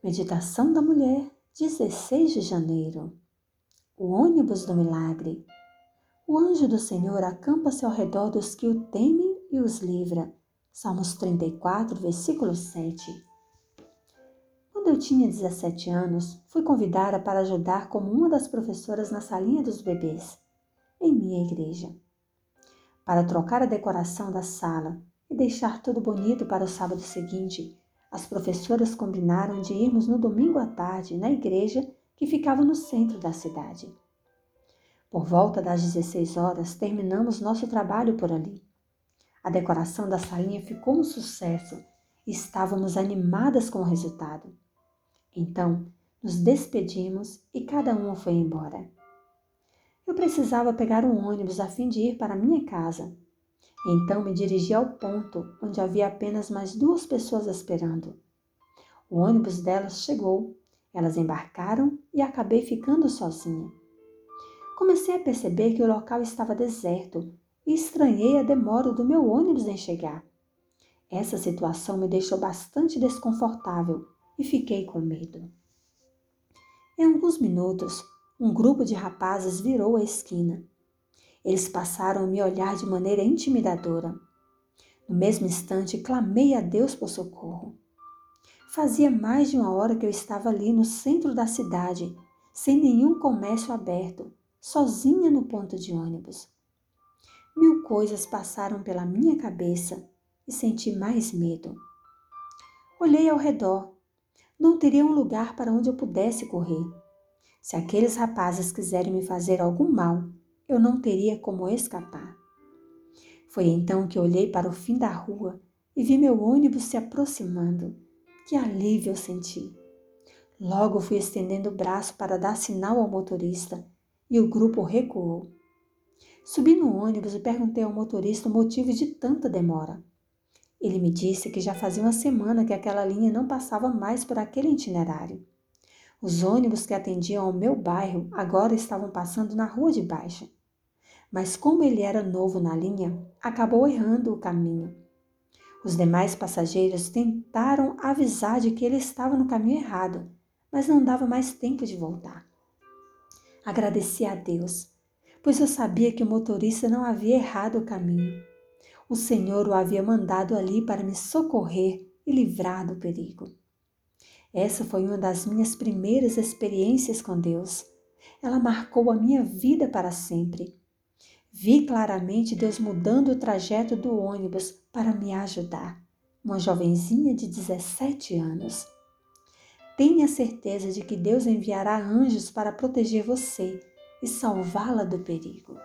Meditação da Mulher, 16 de janeiro. O ônibus do milagre. O anjo do Senhor acampa-se ao redor dos que o temem e os livra. Salmos 34, versículo 7. Quando eu tinha 17 anos, fui convidada para ajudar como uma das professoras na salinha dos bebês, em minha igreja. Para trocar a decoração da sala e deixar tudo bonito para o sábado seguinte, as professoras combinaram de irmos no domingo à tarde na igreja que ficava no centro da cidade. Por volta das 16 horas, terminamos nosso trabalho por ali. A decoração da salinha ficou um sucesso e estávamos animadas com o resultado. Então, nos despedimos e cada uma foi embora. Eu precisava pegar um ônibus a fim de ir para minha casa então me dirigi ao ponto onde havia apenas mais duas pessoas esperando. O ônibus delas chegou, elas embarcaram e acabei ficando sozinha. Comecei a perceber que o local estava deserto e estranhei a demora do meu ônibus em chegar. Essa situação me deixou bastante desconfortável e fiquei com medo. Em alguns minutos, um grupo de rapazes virou a esquina eles passaram a me olhar de maneira intimidadora. No mesmo instante, clamei a Deus por socorro. Fazia mais de uma hora que eu estava ali no centro da cidade, sem nenhum comércio aberto, sozinha no ponto de ônibus. Mil coisas passaram pela minha cabeça e senti mais medo. Olhei ao redor. Não teria um lugar para onde eu pudesse correr. Se aqueles rapazes quiserem me fazer algum mal, eu não teria como escapar. Foi então que olhei para o fim da rua e vi meu ônibus se aproximando. Que alívio eu senti! Logo fui estendendo o braço para dar sinal ao motorista e o grupo recuou. Subi no ônibus e perguntei ao motorista o motivo de tanta demora. Ele me disse que já fazia uma semana que aquela linha não passava mais por aquele itinerário. Os ônibus que atendiam ao meu bairro agora estavam passando na rua de baixo mas como ele era novo na linha, acabou errando o caminho. Os demais passageiros tentaram avisar de que ele estava no caminho errado, mas não dava mais tempo de voltar. Agradeci a Deus, pois eu sabia que o motorista não havia errado o caminho. O Senhor o havia mandado ali para me socorrer e livrar do perigo. Essa foi uma das minhas primeiras experiências com Deus. Ela marcou a minha vida para sempre. Vi claramente Deus mudando o trajeto do ônibus para me ajudar. Uma jovenzinha de 17 anos. Tenha certeza de que Deus enviará anjos para proteger você e salvá-la do perigo.